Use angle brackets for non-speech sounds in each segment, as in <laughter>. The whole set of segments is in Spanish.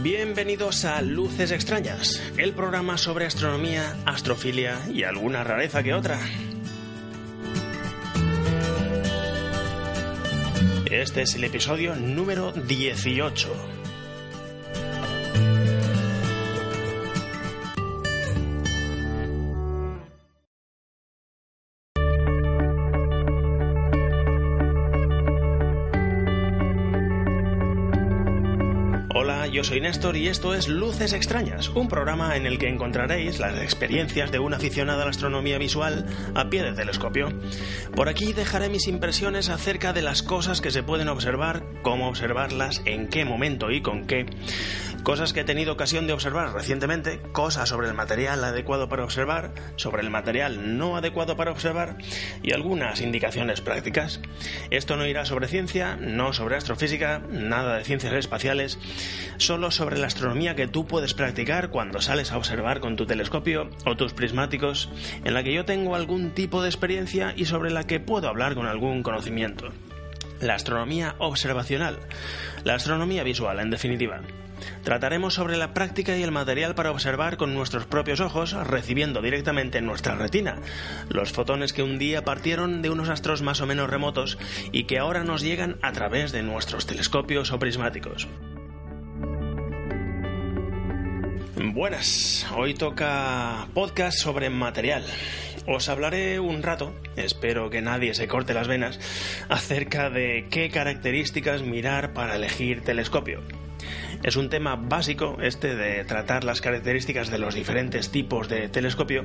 Bienvenidos a Luces Extrañas, el programa sobre astronomía, astrofilia y alguna rareza que otra. Este es el episodio número 18. Yo soy Néstor y esto es Luces Extrañas, un programa en el que encontraréis las experiencias de un aficionado a la astronomía visual a pie del telescopio. Por aquí dejaré mis impresiones acerca de las cosas que se pueden observar, cómo observarlas, en qué momento y con qué, cosas que he tenido ocasión de observar recientemente, cosas sobre el material adecuado para observar, sobre el material no adecuado para observar y algunas indicaciones prácticas. Esto no irá sobre ciencia, no sobre astrofísica, nada de ciencias espaciales, solo sobre la astronomía que tú puedes practicar cuando sales a observar con tu telescopio o tus prismáticos, en la que yo tengo algún tipo de experiencia y sobre la que puedo hablar con algún conocimiento. La astronomía observacional, la astronomía visual, en definitiva. Trataremos sobre la práctica y el material para observar con nuestros propios ojos, recibiendo directamente en nuestra retina los fotones que un día partieron de unos astros más o menos remotos y que ahora nos llegan a través de nuestros telescopios o prismáticos. Buenas, hoy toca podcast sobre material. Os hablaré un rato, espero que nadie se corte las venas, acerca de qué características mirar para elegir telescopio. Es un tema básico este de tratar las características de los diferentes tipos de telescopio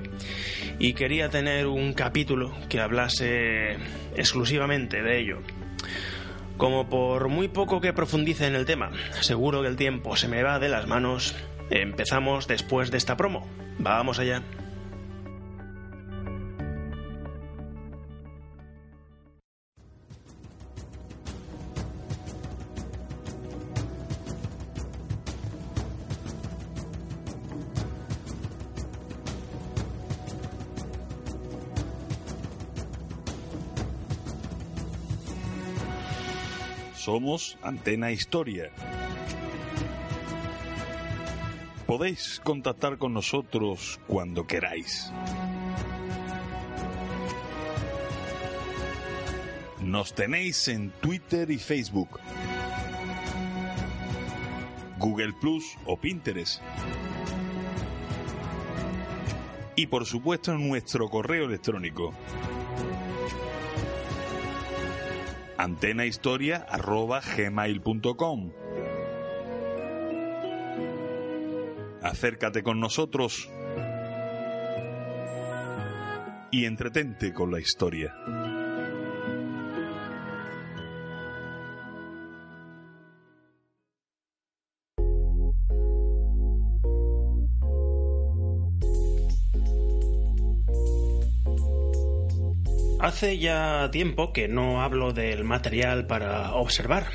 y quería tener un capítulo que hablase exclusivamente de ello. Como por muy poco que profundice en el tema, seguro que el tiempo se me va de las manos, empezamos después de esta promo. Vamos allá. Somos Antena Historia. Podéis contactar con nosotros cuando queráis. Nos tenéis en Twitter y Facebook, Google Plus o Pinterest. Y por supuesto en nuestro correo electrónico antenahistoria.gmail.com Acércate con nosotros y entretente con la historia. Hace ya tiempo que no hablo del material para observar,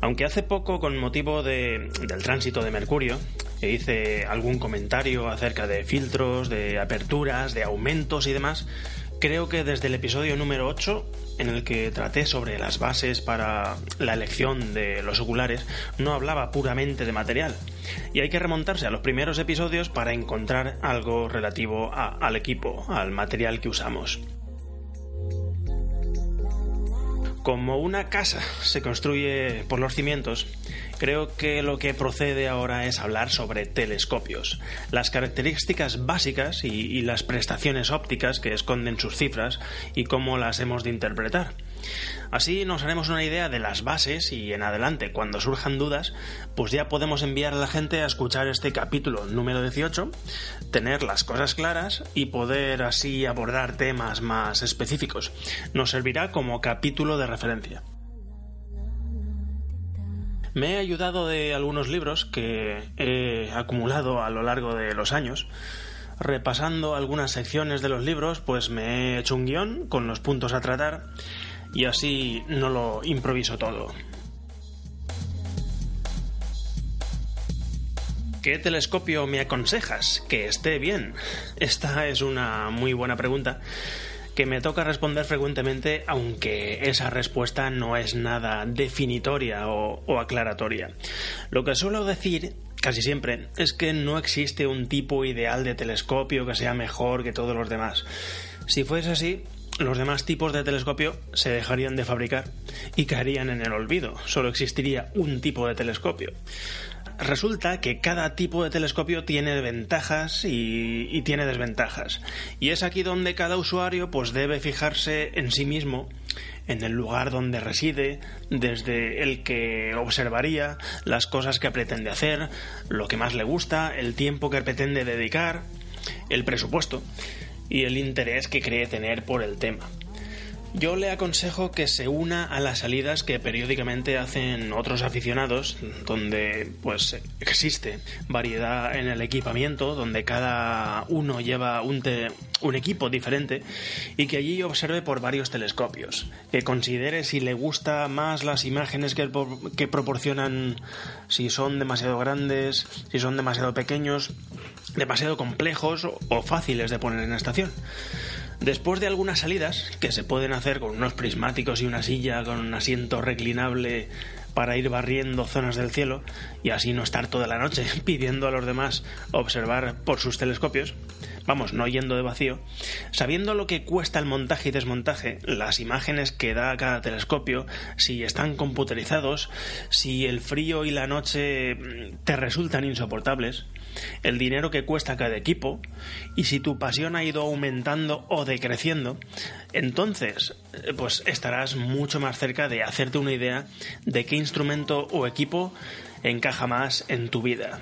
aunque hace poco con motivo de, del tránsito de Mercurio hice algún comentario acerca de filtros, de aperturas, de aumentos y demás, creo que desde el episodio número 8, en el que traté sobre las bases para la elección de los oculares, no hablaba puramente de material. Y hay que remontarse a los primeros episodios para encontrar algo relativo al equipo, al material que usamos. Como una casa se construye por los cimientos, creo que lo que procede ahora es hablar sobre telescopios, las características básicas y, las prestaciones ópticas que esconden sus cifras y cómo las hemos de interpretar. Así nos haremos una idea de las bases y en adelante, cuando surjan dudas, pues ya podemos enviar a la gente a escuchar este capítulo número 18, tener las cosas claras y poder así abordar temas más específicos. Nos servirá como capítulo de referencia. Me he ayudado de algunos libros que he acumulado a lo largo de los años. Repasando algunas secciones de los libros, pues me he hecho un guion con los puntos a tratar y así no lo improviso todo. ¿Qué telescopio me aconsejas que esté bien? Esta es una muy buena pregunta que me toca responder frecuentemente, aunque esa respuesta no es nada definitoria o, aclaratoria. Lo que suelo decir casi siempre es que no existe un tipo ideal de telescopio que sea mejor que todos los demás. Si fuese así, los demás tipos de telescopio se dejarían de fabricar y caerían en el olvido. Solo existiría un tipo de telescopio. Resulta que cada tipo de telescopio tiene ventajas y, tiene desventajas. Y es aquí donde cada usuario pues debe fijarse en sí mismo, en el lugar donde reside, desde el que observaría, las cosas que pretende hacer, lo que más le gusta, el tiempo que pretende dedicar, el presupuesto y el interés que cree tener por el tema. Yo le aconsejo que se una a las salidas que periódicamente hacen otros aficionados, donde pues existe variedad en el equipamiento, donde cada uno lleva un, un equipo diferente y que allí observe por varios telescopios, que considere si le gusta más las imágenes que, que proporcionan, si son demasiado grandes, si son demasiado pequeños, demasiado complejos o fáciles de poner en estación. Después de algunas salidas, que se pueden hacer con unos prismáticos y una silla con un asiento reclinable para ir barriendo zonas del cielo y así no estar toda la noche <laughs> pidiendo a los demás observar por sus telescopios, vamos, no yendo de vacío, sabiendo lo que cuesta el montaje y desmontaje, las imágenes que da cada telescopio, si están computerizados, si el frío y la noche te resultan insoportables, el dinero que cuesta cada equipo y si tu pasión ha ido aumentando o decreciendo, entonces eh, pues estarás mucho más cerca de hacerte una idea de qué instrumento o equipo encaja más en tu vida.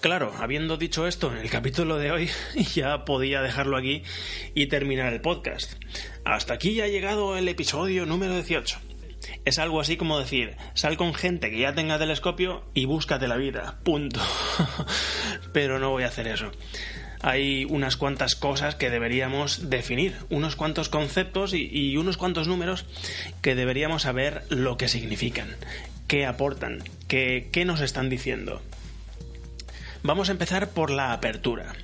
Claro, habiendo dicho esto en el capítulo de hoy, <laughs> ya podía dejarlo aquí y terminar el podcast. Hasta aquí ha llegado el episodio número 18 es algo así como decir, sal con gente que ya tenga telescopio y búscate la vida, punto. <laughs> Pero no voy a hacer eso. Hay unas cuantas cosas que deberíamos definir, unos cuantos conceptos y, unos cuantos números que deberíamos saber lo que significan, qué aportan, qué, qué nos están diciendo. Vamos a empezar por la apertura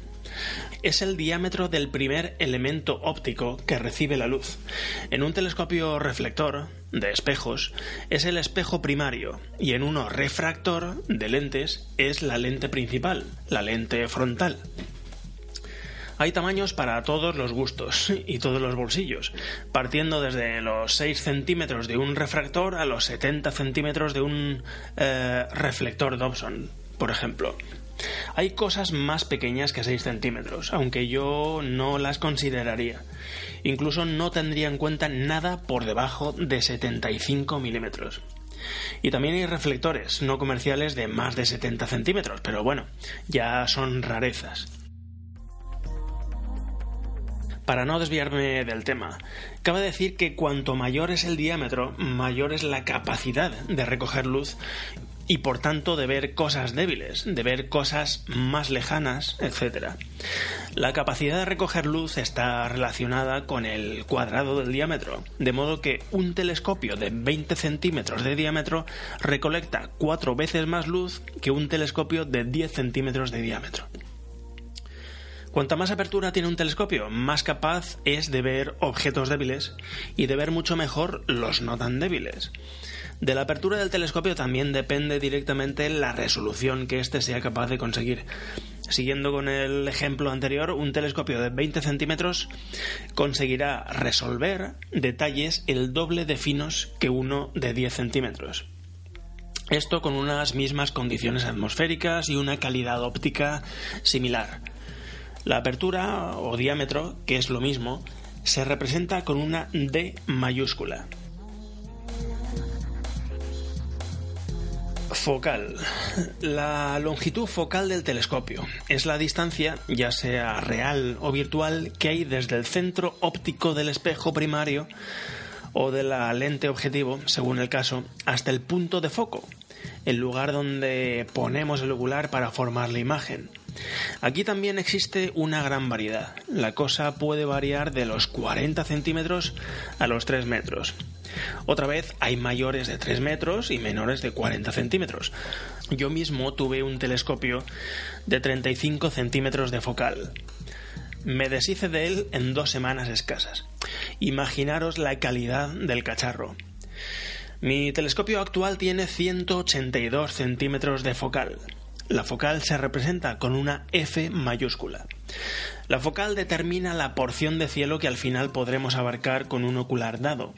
es el diámetro del primer elemento óptico que recibe la luz. En un telescopio reflector de espejos es el espejo primario y en uno refractor de lentes es la lente principal, la lente frontal. Hay tamaños para todos los gustos y todos los bolsillos, partiendo desde los 6 centímetros de un refractor a los 70 centímetros de un eh, reflector Dobson, por ejemplo. Hay cosas más pequeñas que 6 centímetros, aunque yo no las consideraría. Incluso no tendría en cuenta nada por debajo de 75 milímetros. Y también hay reflectores no comerciales de más de 70 centímetros, pero bueno, ya son rarezas. Para no desviarme del tema, cabe decir que cuanto mayor es el diámetro, mayor es la capacidad de recoger luz y por tanto de ver cosas débiles, de ver cosas más lejanas, etc. La capacidad de recoger luz está relacionada con el cuadrado del diámetro, de modo que un telescopio de 20 centímetros de diámetro recolecta cuatro veces más luz que un telescopio de 10 centímetros de diámetro. Cuanta más apertura tiene un telescopio, más capaz es de ver objetos débiles y de ver mucho mejor los no tan débiles. De la apertura del telescopio también depende directamente la resolución que éste sea capaz de conseguir. Siguiendo con el ejemplo anterior, un telescopio de 20 centímetros conseguirá resolver detalles el doble de finos que uno de 10 centímetros. Esto con unas mismas condiciones atmosféricas y una calidad óptica similar. La apertura o diámetro, que es lo mismo, se representa con una D mayúscula. Focal. La longitud focal del telescopio es la distancia, ya sea real o virtual, que hay desde el centro óptico del espejo primario o de la lente objetivo, según el caso, hasta el punto de foco, el lugar donde ponemos el ocular para formar la imagen. Aquí también existe una gran variedad. La cosa puede variar de los 40 centímetros a los 3 metros. Otra vez hay mayores de 3 metros y menores de 40 centímetros. Yo mismo tuve un telescopio de 35 centímetros de focal. Me deshice de él en dos semanas escasas. Imaginaros la calidad del cacharro. Mi telescopio actual tiene 182 centímetros de focal. La focal se representa con una F mayúscula. La focal determina la porción de cielo que al final podremos abarcar con un ocular dado.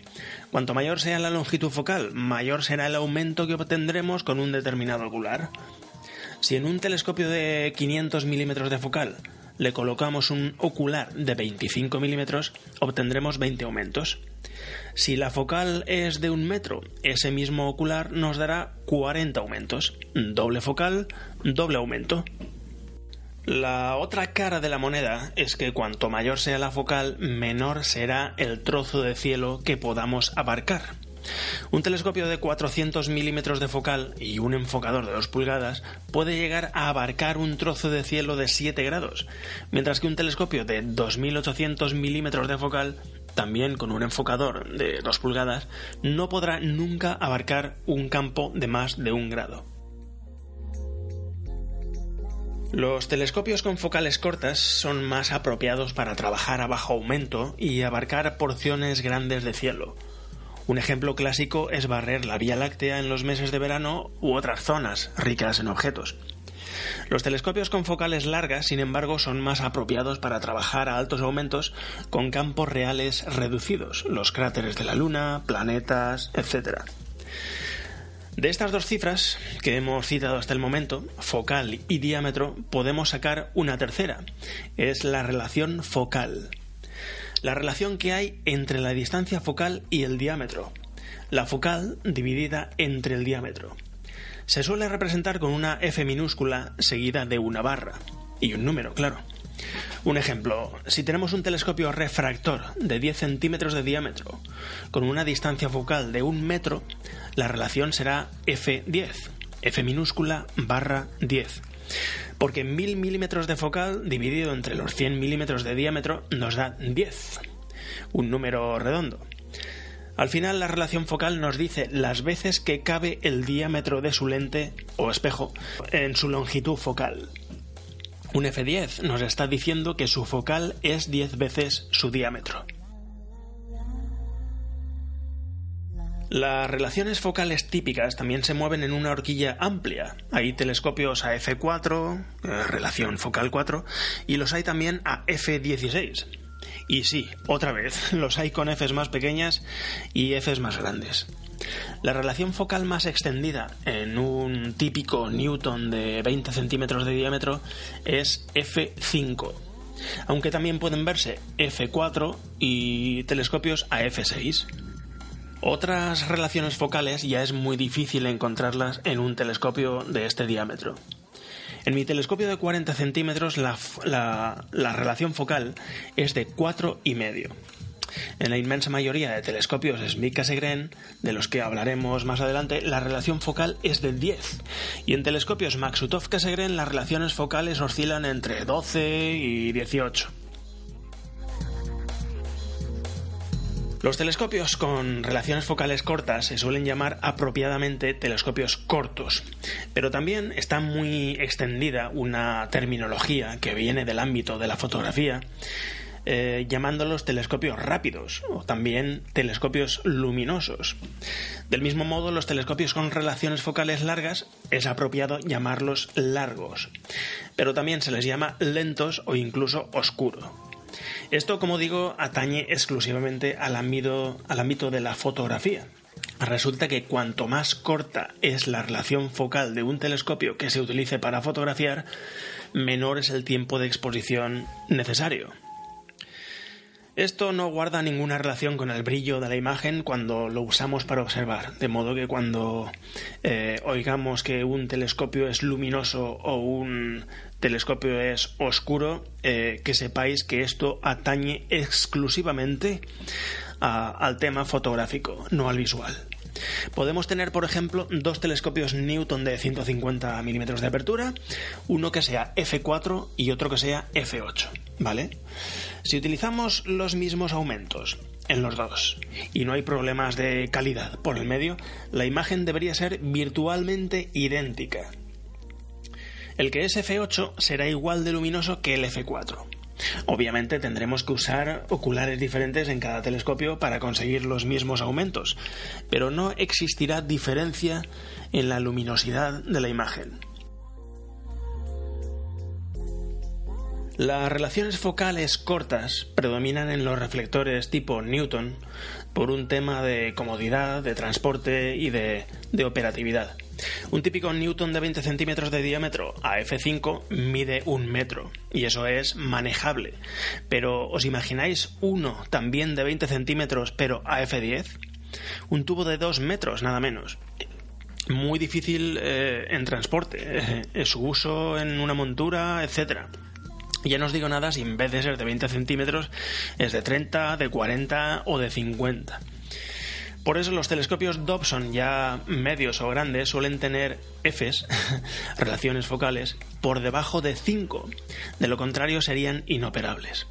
Cuanto mayor sea la longitud focal, mayor será el aumento que obtendremos con un determinado ocular. Si en un telescopio de 500 milímetros de focal le colocamos un ocular de 25 milímetros, obtendremos 20 aumentos. Si la focal es de un metro, ese mismo ocular nos dará 40 aumentos. Doble focal, doble aumento. La otra cara de la moneda es que cuanto mayor sea la focal, menor será el trozo de cielo que podamos abarcar. Un telescopio de 400 milímetros de focal y un enfocador de 2 pulgadas puede llegar a abarcar un trozo de cielo de 7 grados, mientras que un telescopio de 2800 milímetros de focal también con un enfocador de 2 pulgadas, no podrá nunca abarcar un campo de más de un grado. Los telescopios con focales cortas son más apropiados para trabajar a bajo aumento y abarcar porciones grandes de cielo. Un ejemplo clásico es barrer la Vía Láctea en los meses de verano u otras zonas ricas en objetos. Los telescopios con focales largas, sin embargo, son más apropiados para trabajar a altos aumentos con campos reales reducidos, los cráteres de la Luna, planetas, etc. De estas dos cifras que hemos citado hasta el momento, focal y diámetro, podemos sacar una tercera. Es la relación focal. La relación que hay entre la distancia focal y el diámetro. La focal dividida entre el diámetro se suele representar con una F minúscula seguida de una barra y un número, claro. Un ejemplo, si tenemos un telescopio refractor de 10 centímetros de diámetro con una distancia focal de un metro, la relación será F10, F minúscula barra 10. Porque 1000 milímetros de focal dividido entre los 100 milímetros de diámetro nos da 10, un número redondo. Al final la relación focal nos dice las veces que cabe el diámetro de su lente o espejo en su longitud focal. Un F10 nos está diciendo que su focal es 10 veces su diámetro. Las relaciones focales típicas también se mueven en una horquilla amplia. Hay telescopios a F4, eh, relación focal 4, y los hay también a F16, y sí, otra vez, <laughs> los hay con Fs más pequeñas y Fs más grandes. La relación focal más extendida en un típico Newton de 20 centímetros de diámetro es F5, aunque también pueden verse F4 y telescopios a F6. Otras relaciones focales ya es muy difícil encontrarlas en un telescopio de este diámetro. En mi telescopio de 40 centímetros la, relación focal es de 4,5. En la inmensa mayoría de telescopios Smith-Cassegrain, de los que hablaremos más adelante, la relación focal es de 10. Y en telescopios Maksutov-Cassegrain las relaciones focales oscilan entre 12 y 18. Los telescopios con relaciones focales cortas se suelen llamar apropiadamente telescopios cortos, pero también está muy extendida una terminología que viene del ámbito de la fotografía, eh, llamándolos telescopios rápidos o también telescopios luminosos. Del mismo modo, los telescopios con relaciones focales largas es apropiado llamarlos largos, pero también se les llama lentos o incluso oscuro. Esto, como digo, atañe exclusivamente al ámbito, al ámbito de la fotografía. Resulta que cuanto más corta es la relación focal de un telescopio que se utilice para fotografiar, menor es el tiempo de exposición necesario. Esto no guarda ninguna relación con el brillo de la imagen cuando lo usamos para observar, de modo que cuando eh, oigamos que un telescopio es luminoso o un telescopio es oscuro, eh, que sepáis que esto atañe exclusivamente al tema fotográfico, no al visual. Podemos tener, por ejemplo, dos telescopios Newton de 150 milímetros de apertura, uno que sea f4 y otro que sea f8, ¿vale? Si utilizamos los mismos aumentos en los dos y no hay problemas de calidad por el medio, la imagen debería ser virtualmente idéntica. El que es f8 será igual de luminoso que el f4. Obviamente tendremos que usar oculares diferentes en cada telescopio para conseguir los mismos aumentos, pero no existirá diferencia en la luminosidad de la imagen. Las relaciones focales cortas predominan en los reflectores tipo Newton por un tema de comodidad, de transporte y de, operatividad. Un típico Newton de 20 centímetros de diámetro a f5 mide un metro y eso es manejable. Pero ¿os imagináis uno también de 20 centímetros pero a f10? Un tubo de 2 metros nada menos muy difícil eh, en transporte, eh, su uso en una montura, etcétera. Ya no os digo nada si en vez de ser de 20 centímetros es de 30, de 40 o de 50. Por eso los telescopios Dobson ya medios o grandes suelen tener Fs, <laughs> relaciones focales, por debajo de 5. De lo contrario serían inoperables.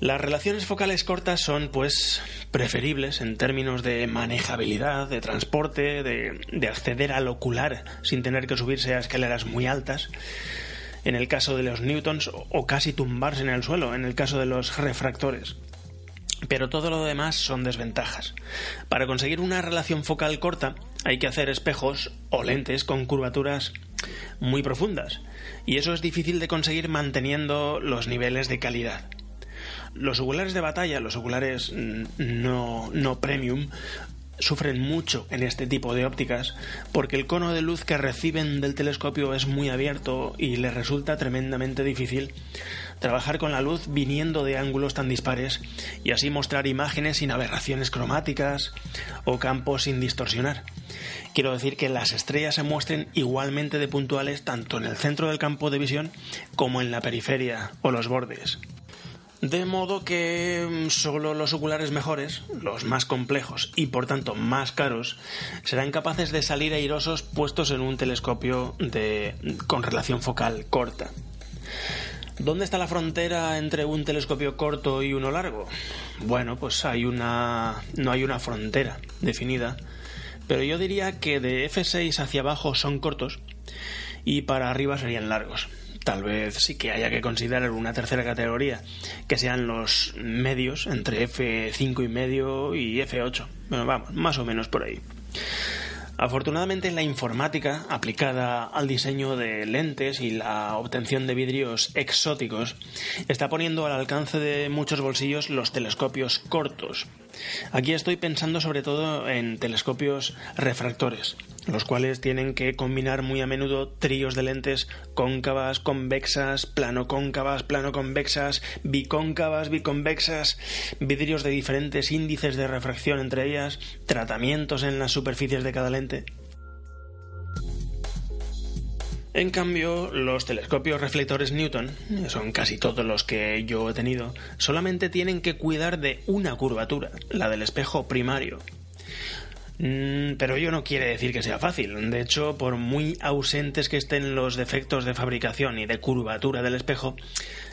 Las relaciones focales cortas son, pues, preferibles en términos de manejabilidad, de transporte, de, de acceder al ocular sin tener que subirse a escaleras muy altas en el caso de los newtons o casi tumbarse en el suelo en el caso de los refractores. Pero todo lo demás son desventajas. Para conseguir una relación focal corta hay que hacer espejos o lentes con curvaturas muy profundas, y eso es difícil de conseguir manteniendo los niveles de calidad. Los oculares de batalla, los oculares no, no premium, sufren mucho en este tipo de ópticas porque el cono de luz que reciben del telescopio es muy abierto y les resulta tremendamente difícil trabajar con la luz viniendo de ángulos tan dispares y así mostrar imágenes sin aberraciones cromáticas o campos sin distorsionar. Quiero decir que las estrellas se muestren igualmente de puntuales tanto en el centro del campo de visión como en la periferia o los bordes. De modo que mm, solo los oculares mejores, los más complejos y por tanto más caros, serán capaces de salir airosos puestos en un telescopio de, con relación focal corta. ¿Dónde está la frontera entre un telescopio corto y uno largo? Bueno, pues hay una no hay una frontera definida, pero yo diría que de F6 hacia abajo son cortos y para arriba serían largos tal vez sí que haya que considerar una tercera categoría, que sean los medios entre F5 y medio y F8. Bueno, vamos, más o menos por ahí. Afortunadamente la informática aplicada al diseño de lentes y la obtención de vidrios exóticos está poniendo al alcance de muchos bolsillos los telescopios cortos. Aquí estoy pensando sobre todo en telescopios refractores, los cuales tienen que combinar muy a menudo tríos de lentes cóncavas, convexas, plano cóncavas, plano convexas, bicóncavas, biconvexas, vidrios de diferentes índices de refracción entre ellas, tratamientos en las superficies de cada lente. En cambio, los telescopios reflectores Newton, son casi todos los que yo he tenido, solamente tienen que cuidar de una curvatura, la del espejo primario. Mm, pero ello no quiere decir que sea fácil. De hecho, por muy ausentes que estén los defectos de fabricación y de curvatura del espejo,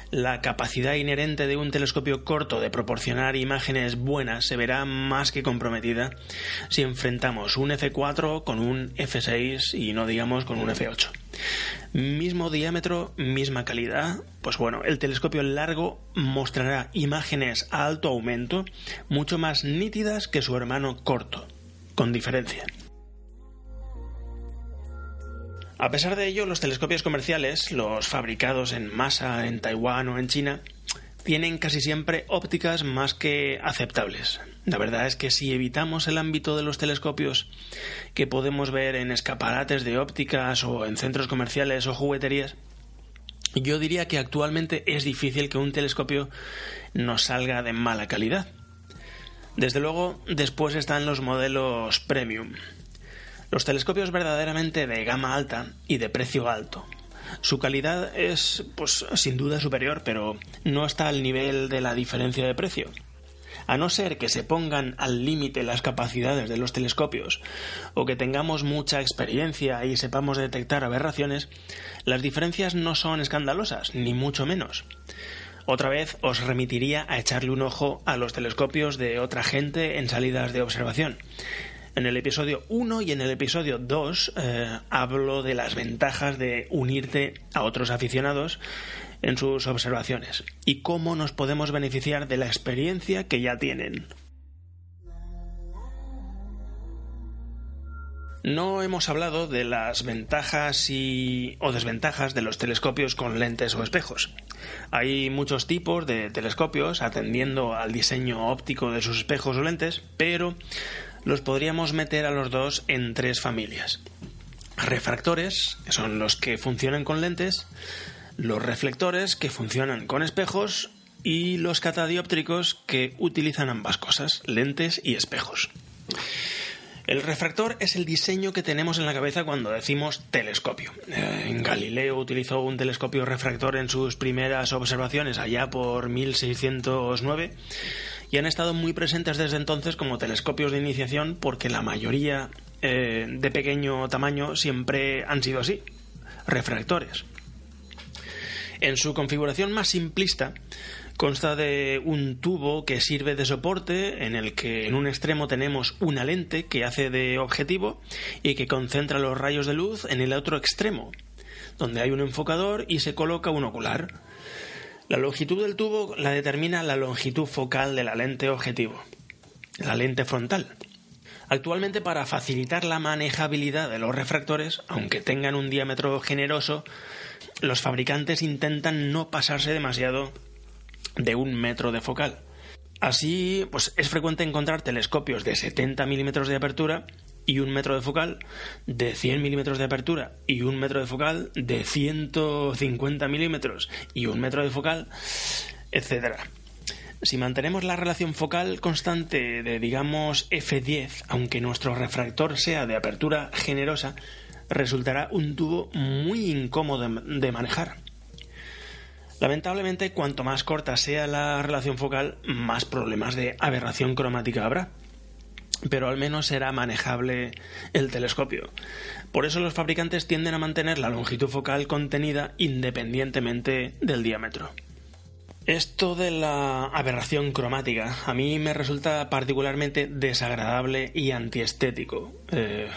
la capacidad inherente de un telescopio corto de proporcionar imágenes buenas se verá más que comprometida si enfrentamos un F4 con un F6 y no digamos con un F8. Mismo diámetro, misma calidad, pues bueno, el telescopio largo mostrará imágenes a alto aumento mucho más nítidas que su hermano corto con diferencia. A pesar de ello, los telescopios comerciales, los fabricados en masa en Taiwán o en China, tienen casi siempre ópticas más que aceptables. La verdad es que si evitamos el ámbito de los telescopios que podemos ver en escaparates de ópticas o en centros comerciales o jugueterías, yo diría que actualmente es difícil que un telescopio nos salga de mala calidad. Desde luego, después están los modelos premium. Los telescopios verdaderamente de gama alta y de precio alto. Su calidad es, pues, sin duda superior, pero no está al nivel de la diferencia de precio. A no ser que se pongan al límite las capacidades de los telescopios o que tengamos mucha experiencia y sepamos detectar aberraciones, las diferencias no son escandalosas, ni mucho menos. Otra vez os remitiría a echarle un ojo a los telescopios de otra gente en salidas de observación. En el episodio 1 y en el episodio 2 eh, hablo de las ventajas de unirte a otros aficionados en sus observaciones y cómo nos podemos beneficiar de la experiencia que ya tienen. No hemos hablado de las ventajas y o desventajas de los telescopios con lentes o espejos. Hay muchos tipos de telescopios atendiendo al diseño óptico de sus espejos o lentes, pero los podríamos meter a los dos en tres familias. Refractores, que son los que funcionan con lentes, los reflectores, que funcionan con espejos, y los catadióptricos, que utilizan ambas cosas, lentes y espejos. El refractor es el diseño que tenemos en la cabeza cuando decimos telescopio. Eh, Galileo utilizó un telescopio refractor en sus primeras observaciones allá por 1609 y han estado muy presentes desde entonces como telescopios de iniciación porque la mayoría eh, de pequeño tamaño siempre han sido así, refractores. En su configuración más simplista, consta de un tubo que sirve de soporte en el que en un extremo tenemos una lente que hace de objetivo y que concentra los rayos de luz en el otro extremo, donde hay un enfocador y se coloca un ocular. La longitud del tubo la determina la longitud focal de la lente objetivo, la lente frontal. Actualmente para facilitar la manejabilidad de los refractores, aunque tengan un diámetro generoso, los fabricantes intentan no pasarse demasiado de un metro de focal. Así, pues es frecuente encontrar telescopios de 70 milímetros de apertura y un metro de focal, de 100 milímetros de apertura y un metro de focal, de 150 milímetros y un metro de focal, etcétera. Si mantenemos la relación focal constante de, digamos, F10, aunque nuestro refractor sea de apertura generosa, resultará un tubo muy incómodo de manejar. Lamentablemente, cuanto más corta sea la relación focal, más problemas de aberración cromática habrá pero al menos será manejable el telescopio. Por eso los fabricantes tienden a mantener la longitud focal contenida independientemente del diámetro. Esto de la aberración cromática a mí me resulta particularmente desagradable y antiestético. Eh,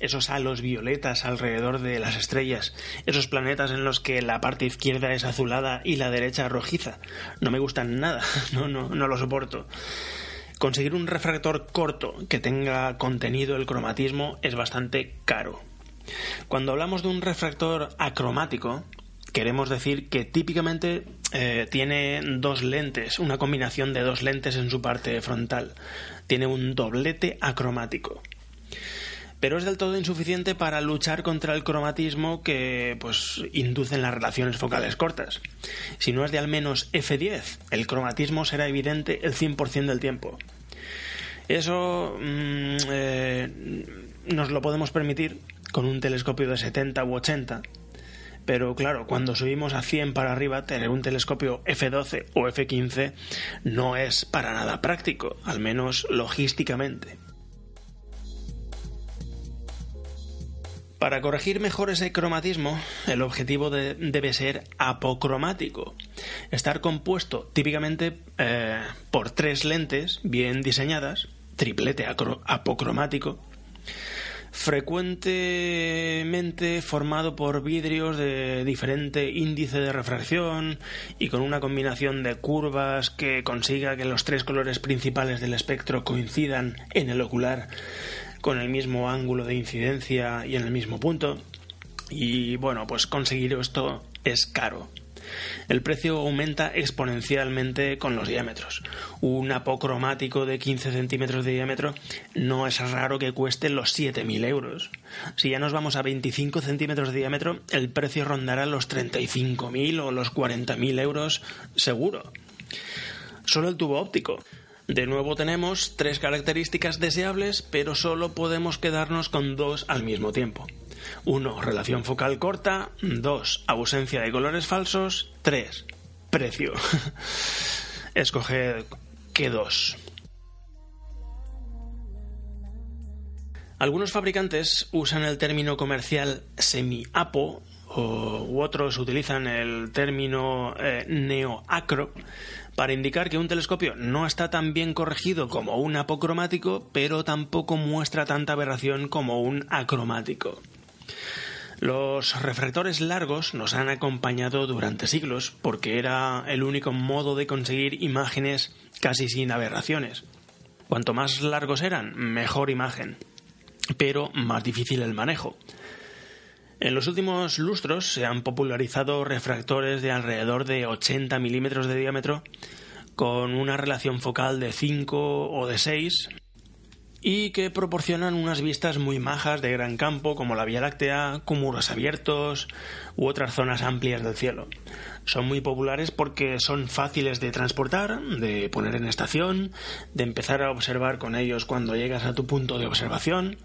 esos halos violetas alrededor de las estrellas, esos planetas en los que la parte izquierda es azulada y la derecha rojiza, no me gustan nada, <laughs> no, no, no lo soporto. Conseguir un refractor corto que tenga contenido el cromatismo es bastante caro. Cuando hablamos de un refractor acromático, queremos decir que típicamente eh, tiene dos lentes, una combinación de dos lentes en su parte frontal. Tiene un doblete acromático. Pero es del todo insuficiente para luchar contra el cromatismo que pues inducen las relaciones focales cortas. Si no es de al menos F10, el cromatismo será evidente el 100% del tiempo. Eso mm, eh, nos lo podemos permitir con un telescopio de 70 u 80, pero claro, cuando subimos a 100 para arriba, tener un telescopio F12 o F15 no es para nada práctico, al menos logísticamente. Para corregir mejor ese cromatismo, el objetivo debe ser apocromático, estar compuesto típicamente eh, por tres lentes bien diseñadas, triplete apocromático, frecuentemente formado por vidrios de diferente índice de refracción y con una combinación de curvas que consiga que los tres colores principales del espectro coincidan en el ocular con el mismo ángulo de incidencia y en el mismo punto. Y bueno, pues conseguir esto es caro. El precio aumenta exponencialmente con los diámetros. Un apocromático de 15 centímetros de diámetro no es raro que cueste los 7.000 euros. Si ya nos vamos a 25 centímetros de diámetro, el precio rondará los 35.000 o los 40.000 euros seguro. Solo el tubo óptico. De nuevo tenemos tres características deseables, pero solo podemos quedarnos con dos al mismo tiempo. 1. Relación focal corta. 2. Ausencia de colores falsos. 3. Precio. <laughs> Escoged que dos. Algunos fabricantes usan el término comercial semi-apo u otros utilizan el término eh, neo-acro para indicar que un telescopio no está tan bien corregido como un apocromático, pero tampoco muestra tanta aberración como un acromático. Los refractores largos nos han acompañado durante siglos porque era el único modo de conseguir imágenes casi sin aberraciones. Cuanto más largos eran, mejor imagen pero más difícil el manejo. En los últimos lustros se han popularizado refractores de alrededor de 80 milímetros de diámetro con una relación focal de 5 o de 6 y que proporcionan unas vistas muy majas de gran campo como la Vía Láctea, cúmulos abiertos u otras zonas amplias del cielo. Son muy populares porque son fáciles de transportar, de poner en estación, de empezar a observar con ellos cuando llegas a tu punto de observación.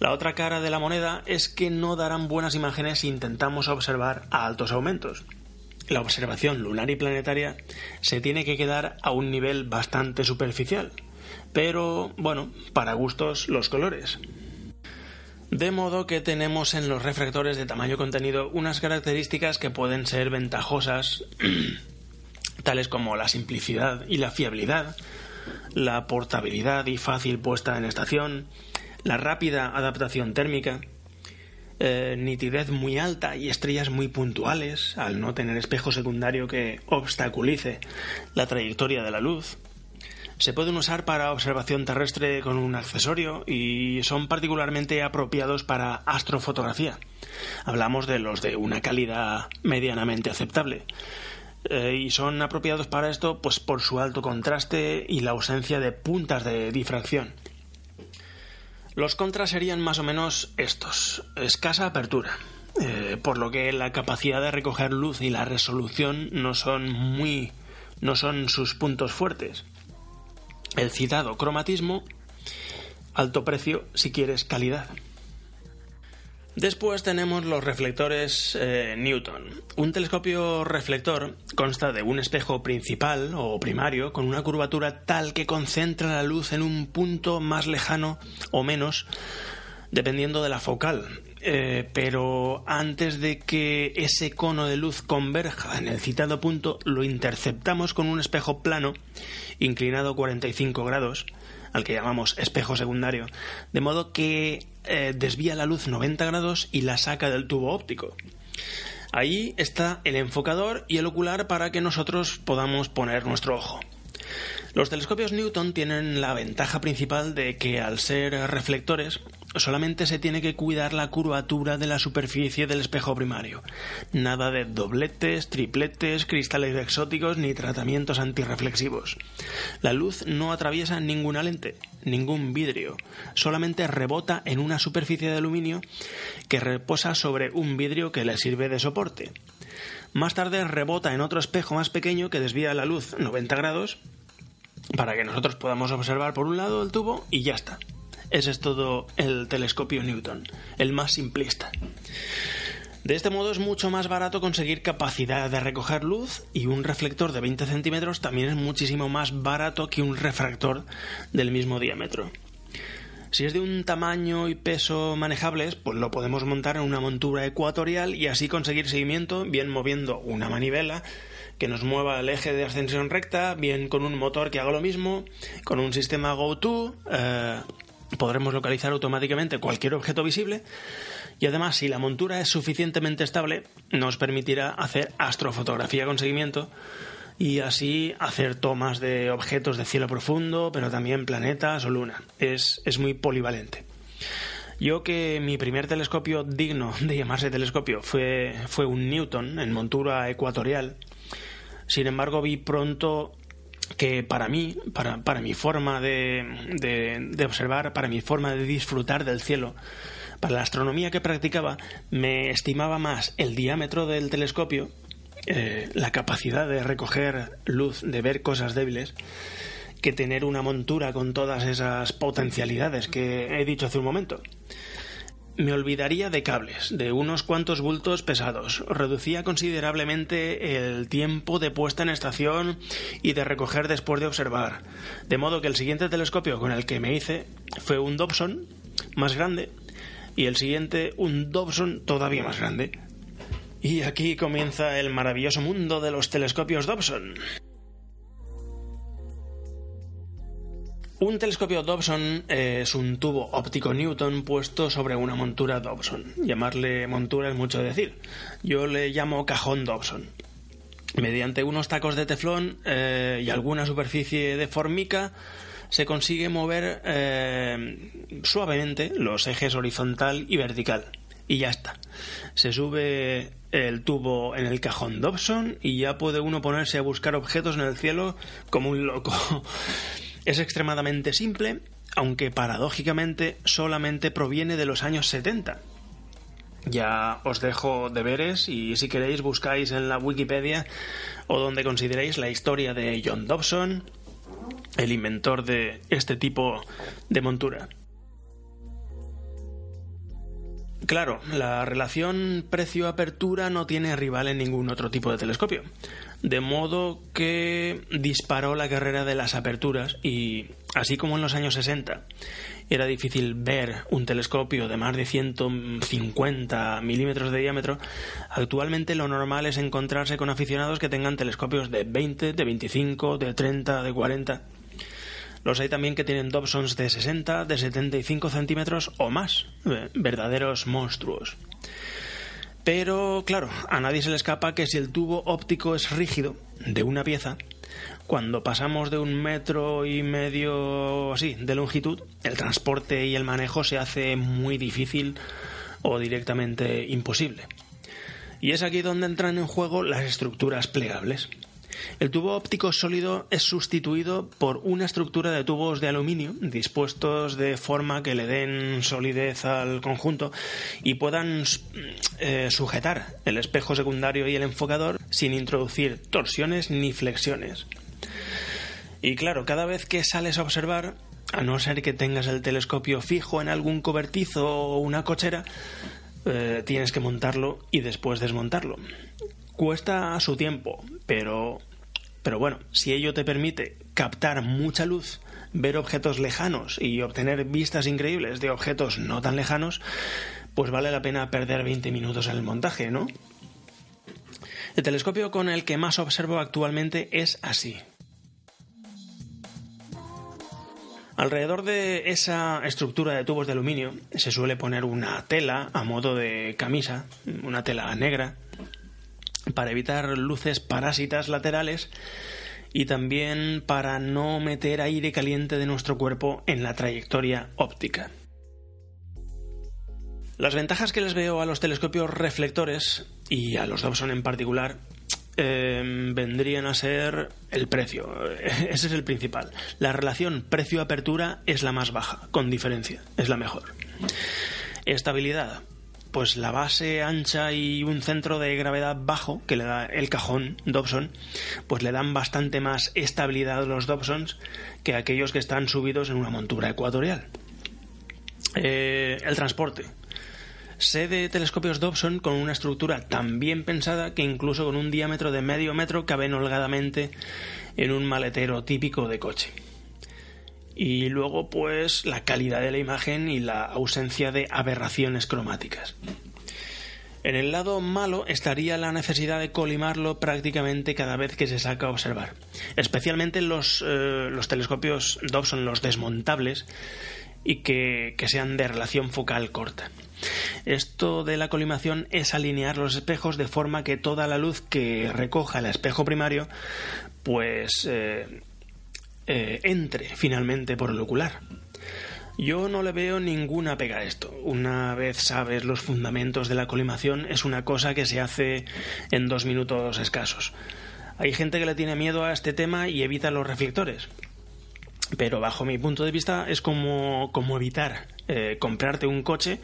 La otra cara de la moneda es que no darán buenas imágenes si intentamos observar a altos aumentos. La observación lunar y planetaria se tiene que quedar a un nivel bastante superficial. Pero, bueno, para gustos los colores. De modo que tenemos en los refractores de tamaño contenido unas características que pueden ser ventajosas, <clears throat> tales como la simplicidad y la fiabilidad, la portabilidad y fácil puesta en estación, la rápida adaptación térmica, eh, nitidez muy alta y estrellas muy puntuales, al no tener espejo secundario que obstaculice la trayectoria de la luz, se pueden usar para observación terrestre con un accesorio y son particularmente apropiados para astrofotografía. Hablamos de los de una calidad medianamente aceptable. Eh, y son apropiados para esto pues por su alto contraste y la ausencia de puntas de difracción. Los contras serían más o menos estos. Escasa apertura, eh, por lo que la capacidad de recoger luz y la resolución no son muy no son sus puntos fuertes el citado cromatismo, alto precio si quieres calidad. Después tenemos los reflectores eh, Newton. Un telescopio reflector consta de un espejo principal o primario con una curvatura tal que concentra la luz en un punto más lejano o menos dependiendo de la focal. Eh, pero antes de que ese cono de luz converja en el citado punto, lo interceptamos con un espejo plano inclinado 45 grados, al que llamamos espejo secundario, de modo que eh, desvía la luz 90 grados y la saca del tubo óptico. Ahí está el enfocador y el ocular para que nosotros podamos poner nuestro ojo. Los telescopios Newton tienen la ventaja principal de que al ser reflectores solamente se tiene que cuidar la curvatura de la superficie del espejo primario. Nada de dobletes, tripletes, cristales exóticos ni tratamientos antirreflexivos. La luz no atraviesa ninguna lente, ningún vidrio, solamente rebota en una superficie de aluminio que reposa sobre un vidrio que le sirve de soporte. Más tarde rebota en otro espejo más pequeño que desvía la luz 90 grados para que nosotros podamos observar por un lado el tubo y ya está. Ese es todo el telescopio Newton, el más simplista. De este modo es mucho más barato conseguir capacidad de recoger luz y un reflector de 20 centímetros también es muchísimo más barato que un refractor del mismo diámetro. Si es de un tamaño y peso manejables, pues lo podemos montar en una montura ecuatorial y así conseguir seguimiento, bien moviendo una manivela que nos mueva el eje de ascensión recta, bien con un motor que haga lo mismo, con un sistema GoTo, eh, podremos localizar automáticamente cualquier objeto visible y además si la montura es suficientemente estable nos permitirá hacer astrofotografía con seguimiento y así hacer tomas de objetos de cielo profundo, pero también planetas o luna. Es, es muy polivalente. Yo que mi primer telescopio digno de llamarse telescopio fue, fue un Newton en montura ecuatorial, sin embargo vi pronto que para mí, para, para mi forma de, de, observar, para mi forma de disfrutar del cielo, para la astronomía que practicaba, me estimaba más el diámetro del telescopio, eh, la capacidad de recoger luz, de ver cosas débiles, que tener una montura con todas esas potencialidades que he dicho hace un momento. Me olvidaría de cables, de unos cuantos bultos pesados, reducía considerablemente el tiempo de puesta en estación y de recoger después de observar, de modo que el siguiente telescopio con el que me hice fue un Dobson más grande y el siguiente un Dobson todavía más grande. Y aquí comienza el maravilloso mundo de los telescopios Dobson. Un telescopio Dobson es un tubo óptico Newton puesto sobre una montura Dobson. Llamarle montura es mucho decir. Yo le llamo cajón Dobson. Mediante unos tacos de teflón eh, y alguna superficie de formica se consigue mover eh, suavemente los ejes horizontal y vertical. Y ya está. Se sube el tubo en el cajón Dobson y ya puede uno ponerse a buscar objetos en el cielo como un loco. <laughs> Es extremadamente simple, aunque paradójicamente solamente proviene de los años 70. Ya os dejo deberes y si queréis buscáis en la Wikipedia o donde consideréis la historia de John Dobson, el inventor de este tipo de montura. Claro, la relación precio-apertura no tiene rival en ningún otro tipo de telescopio de modo que disparó la carrera de las aperturas y, así como en los años 60, era difícil ver un telescopio de más de 150 milímetros de diámetro, actualmente lo normal es encontrarse con aficionados que tengan telescopios de 20, de 25, de 30, de 40. Los hay también que tienen Dobsons de 60, de 75 centímetros o más, eh, verdaderos monstruos. Pero claro, a nadie se le escapa que si el tubo óptico es rígido, de una pieza, cuando pasamos de un metro y medio así de longitud, el transporte y el manejo se hace muy difícil o directamente imposible. Y es aquí donde entran en juego las estructuras plegables. El tubo óptico sólido es sustituido por una estructura de tubos de aluminio dispuestos de forma que le den solidez al conjunto y puedan eh, sujetar el espejo secundario y el enfocador sin introducir torsiones ni flexiones. Y claro, cada vez que sales a observar, a no ser que tengas el telescopio fijo en algún cobertizo o una cochera, eh, tienes que montarlo y después desmontarlo. Cuesta su tiempo, pero pero bueno, si ello te permite captar mucha luz, ver objetos lejanos y obtener vistas increíbles de objetos no tan lejanos, pues vale la pena perder 20 minutos en el montaje, ¿no? El telescopio con el que más observo actualmente es así. Alrededor de esa estructura de tubos de aluminio se suele poner una tela a modo de camisa, una tela negra, para evitar luces parásitas laterales y también para no meter aire caliente de nuestro cuerpo en la trayectoria óptica. Las ventajas que les veo a los telescopios reflectores y a los Dobson en particular em, vendrían a ser el precio. <laughs> Ese es el principal. La relación precio-apertura es la más baja, con diferencia, es la mejor. Estabilidad pues la base ancha y un centro de gravedad bajo que le da el cajón Dobson, pues le dan bastante más estabilidad a los Dobsons que aquellos que están subidos en una montura ecuatorial. Eh, el transporte. Sé de telescopios Dobson con una estructura tan bien pensada que incluso con un diámetro de medio metro caben holgadamente en un maletero típico de coche. Y luego, pues, la calidad de la imagen y la ausencia de aberraciones cromáticas. En el lado malo estaría la necesidad de colimarlo prácticamente cada vez que se saca a observar, especialmente los, eh, los telescopios Dobson, los desmontables, y que, que sean de relación focal corta. Esto de la colimación es alinear los espejos de forma que toda la luz que recoja el espejo primario, pues eh, eh, entre finalmente por el ocular. Yo no le veo ninguna pega a esto. Una vez sabes los fundamentos de la colimación, es una cosa que se hace en dos minutos escasos. Hay gente que le tiene miedo a este tema y evita los reflectores. Pero bajo mi punto de vista es como, como evitar eh, comprarte un coche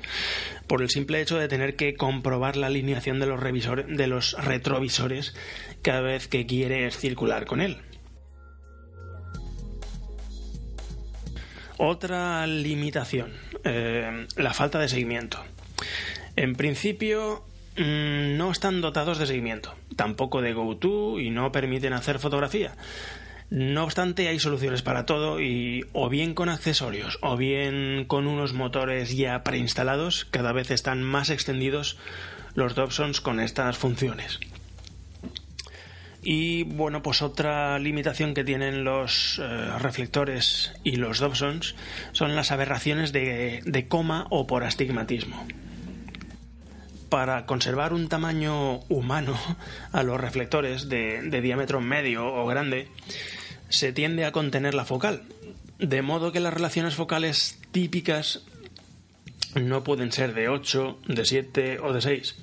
por el simple hecho de tener que comprobar la alineación de los, de los retrovisores cada vez que quieres circular con él. Otra limitación, eh, la falta de seguimiento. En principio, mm, no están dotados de seguimiento, tampoco de GoTo y no permiten hacer fotografía. No obstante, hay soluciones para todo y o bien con accesorios o bien con unos motores ya preinstalados, cada vez están más extendidos los Dobsons con estas funciones. Y bueno, pues otra limitación que tienen los eh, reflectores y los Dobsons son las aberraciones de, coma o por astigmatismo. Para conservar un tamaño humano <laughs> a los reflectores de, de diámetro medio o grande, se tiende a contener la focal, de modo que las relaciones focales típicas no pueden ser de 8, de 7 o de 6,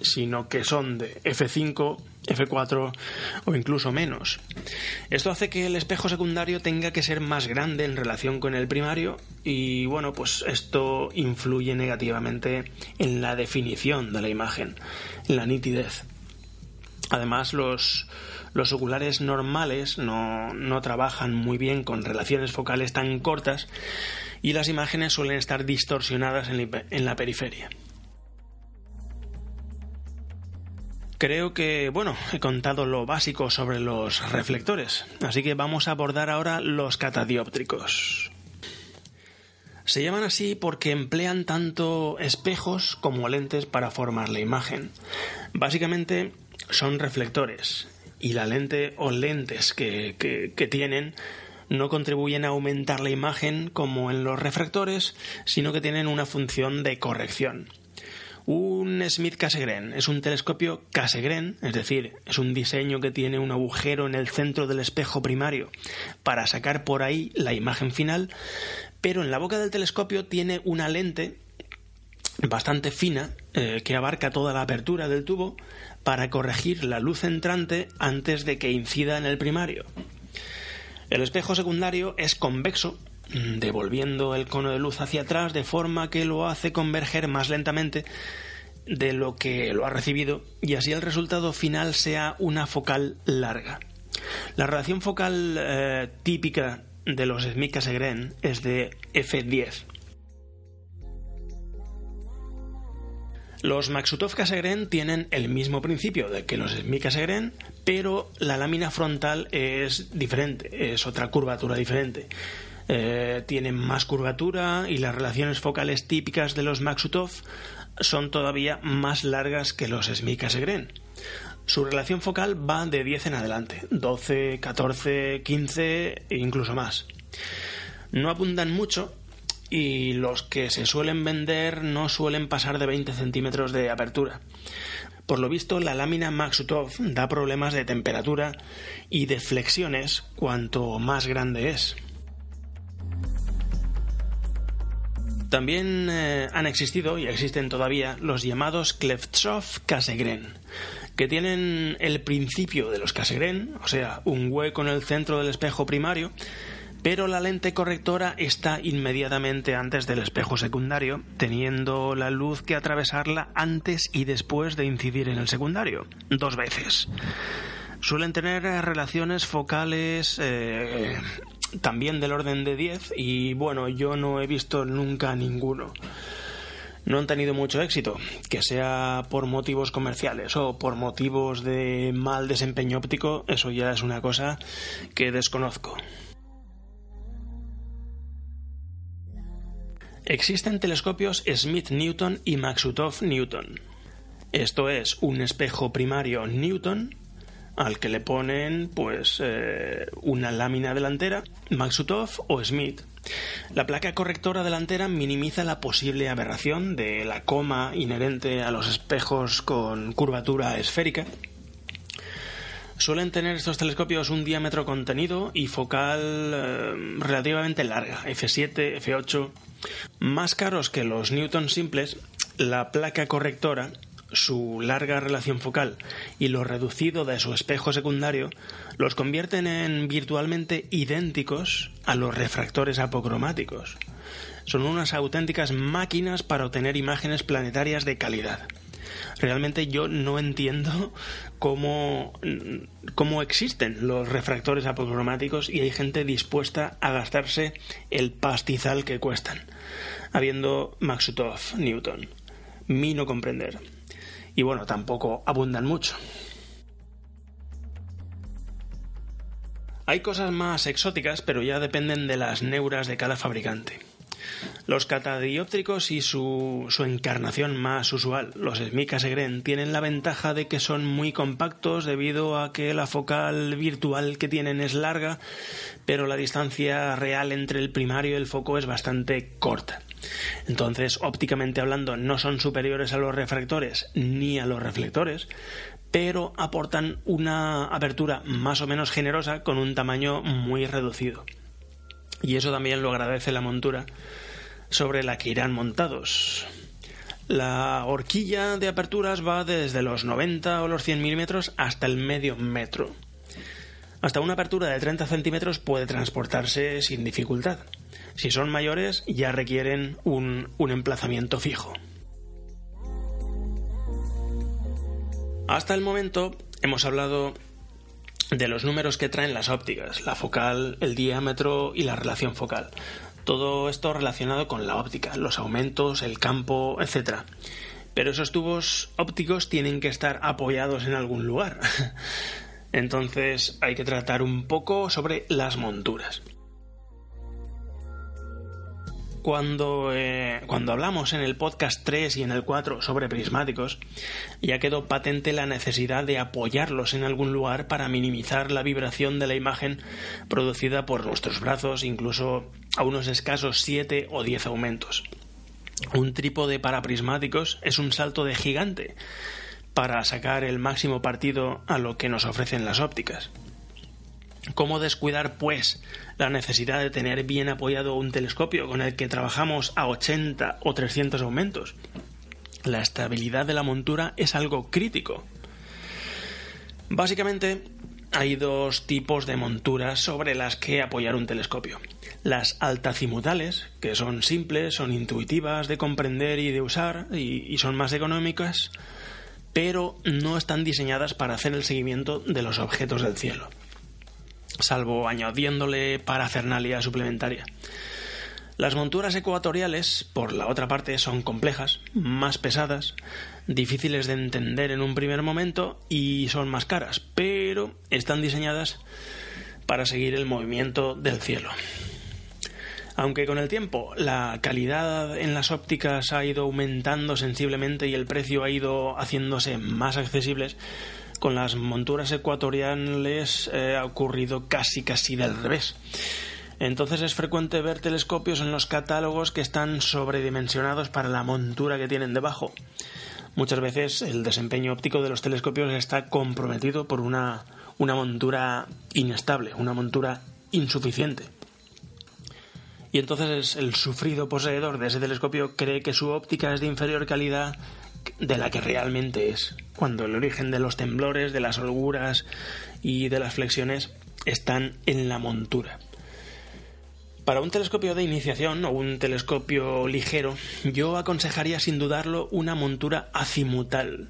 sino que son de F5, F4 o incluso menos. Esto hace que el espejo secundario tenga que ser más grande en relación con el primario y bueno, pues esto influye negativamente en la definición de la imagen, en la nitidez. Además, los, los oculares normales no, no trabajan muy bien con relaciones focales tan cortas y las imágenes suelen estar distorsionadas en la periferia. Creo que, bueno, he contado lo básico sobre los reflectores, así que vamos a abordar ahora los catadióptricos. Se llaman así porque emplean tanto espejos como lentes para formar la imagen. Básicamente son reflectores y la lente o lentes que, que tienen no contribuyen a aumentar la imagen como en los refractores, sino que tienen una función de corrección. Un Smith Cassegrain es un telescopio Cassegrain, es decir, es un diseño que tiene un agujero en el centro del espejo primario para sacar por ahí la imagen final, pero en la boca del telescopio tiene una lente bastante fina eh, que abarca toda la apertura del tubo para corregir la luz entrante antes de que incida en el primario. El espejo secundario es convexo devolviendo el cono de luz hacia atrás de forma que lo hace converger más lentamente de lo que lo ha recibido y así el resultado final sea una focal larga. La relación focal eh, típica de los Smith Cassegrain es de F10. Los Maxutov Cassegrain tienen el mismo principio de que los Smith Cassegrain, pero la lámina frontal es diferente, es otra curvatura diferente. Eh, tienen más curvatura y las relaciones focales típicas de los Maxutov son todavía más largas que los Smith Cassegrain. Su relación focal va de 10 en adelante, 12, 14, 15 e incluso más. No apuntan mucho y los que se suelen vender no suelen pasar de 20 centímetros de apertura. Por lo visto, la lámina Maxutov da problemas de temperatura y de flexiones cuanto más grande es. También eh, han existido y existen todavía los llamados Klevtsov Cassegrain, que tienen el principio de los Cassegrain, o sea, un hueco en el centro del espejo primario, pero la lente correctora está inmediatamente antes del espejo secundario, teniendo la luz que atravesarla antes y después de incidir en el secundario, dos veces. Suelen tener relaciones focales eh, también del orden de 10 y bueno, yo no he visto nunca ninguno. No han tenido mucho éxito, que sea por motivos comerciales o por motivos de mal desempeño óptico, eso ya es una cosa que desconozco. Existen telescopios Smith Newton y Maxutov Newton. Esto es un espejo primario Newton al que le ponen pues eh, una lámina delantera, Maxutov o Smith. La placa correctora delantera minimiza la posible aberración de la coma inherente a los espejos con curvatura esférica. Suelen tener estos telescopios un diámetro contenido y focal eh, relativamente larga, F7, F8. Más caros que los Newton simples, la placa correctora su larga relación focal y lo reducido de su espejo secundario los convierten en virtualmente idénticos a los refractores apocromáticos. Son unas auténticas máquinas para obtener imágenes planetarias de calidad. Realmente yo no entiendo cómo, cómo existen los refractores apocromáticos y hay gente dispuesta a gastarse el pastizal que cuestan, habiendo Maxutov Newton. mi no comprender. Y bueno, tampoco abundan mucho. Hay cosas más exóticas, pero ya dependen de las neuras de cada fabricante. Los catadióptricos y su, su, encarnación más usual, los Smica Segren, tienen la ventaja de que son muy compactos debido a que la focal virtual que tienen es larga, pero la distancia real entre el primario y el foco es bastante corta. Entonces, ópticamente hablando, no son superiores a los refractores ni a los reflectores, pero aportan una apertura más o menos generosa con un tamaño muy reducido. Y eso también lo agradece la montura sobre la que irán montados. La horquilla de aperturas va desde los 90 o los 100 milímetros hasta el medio metro. Hasta una apertura de 30 centímetros puede transportarse sin dificultad. Si son mayores ya requieren un, un emplazamiento fijo. Hasta el momento hemos hablado de los números que traen las ópticas, la focal, el diámetro y la relación focal. Todo esto relacionado con la óptica, los aumentos, el campo, etc. Pero esos tubos ópticos tienen que estar apoyados en algún lugar. <laughs> Entonces hay que tratar un poco sobre las monturas. Cuando, eh, cuando hablamos en el podcast 3 y en el 4 sobre prismáticos, ya quedó patente la necesidad de apoyarlos en algún lugar para minimizar la vibración de la imagen producida por nuestros brazos, incluso a unos escasos 7 o 10 aumentos. Un trípode para prismáticos es un salto de gigante para sacar el máximo partido a lo que nos ofrecen las ópticas. ¿Cómo descuidar, pues, la necesidad de tener bien apoyado un telescopio con el que trabajamos a 80 o 300 aumentos? La estabilidad de la montura es algo crítico. Básicamente, hay dos tipos de monturas sobre las que apoyar un telescopio. Las altacimutales, que son simples, son intuitivas de comprender y de usar, y, y son más económicas, pero no están diseñadas para hacer el seguimiento de los objetos del cielo salvo añadiéndole parafernalia suplementaria. Las monturas ecuatoriales, por la otra parte, son complejas, más pesadas, difíciles de entender en un primer momento y son más caras, pero están diseñadas para seguir el movimiento del cielo. Aunque con el tiempo la calidad en las ópticas ha ido aumentando sensiblemente y el precio ha ido haciéndose más accesibles, con las monturas ecuatoriales eh, ha ocurrido casi casi del revés. Entonces es frecuente ver telescopios en los catálogos que están sobredimensionados para la montura que tienen debajo. Muchas veces el desempeño óptico de los telescopios está comprometido por una, una montura inestable, una montura insuficiente. Y entonces el sufrido poseedor de ese telescopio cree que su óptica es de inferior calidad de la que realmente es, cuando el origen de los temblores, de las holguras y de las flexiones están en la montura. Para un telescopio de iniciación o un telescopio ligero, yo aconsejaría sin dudarlo una montura azimutal,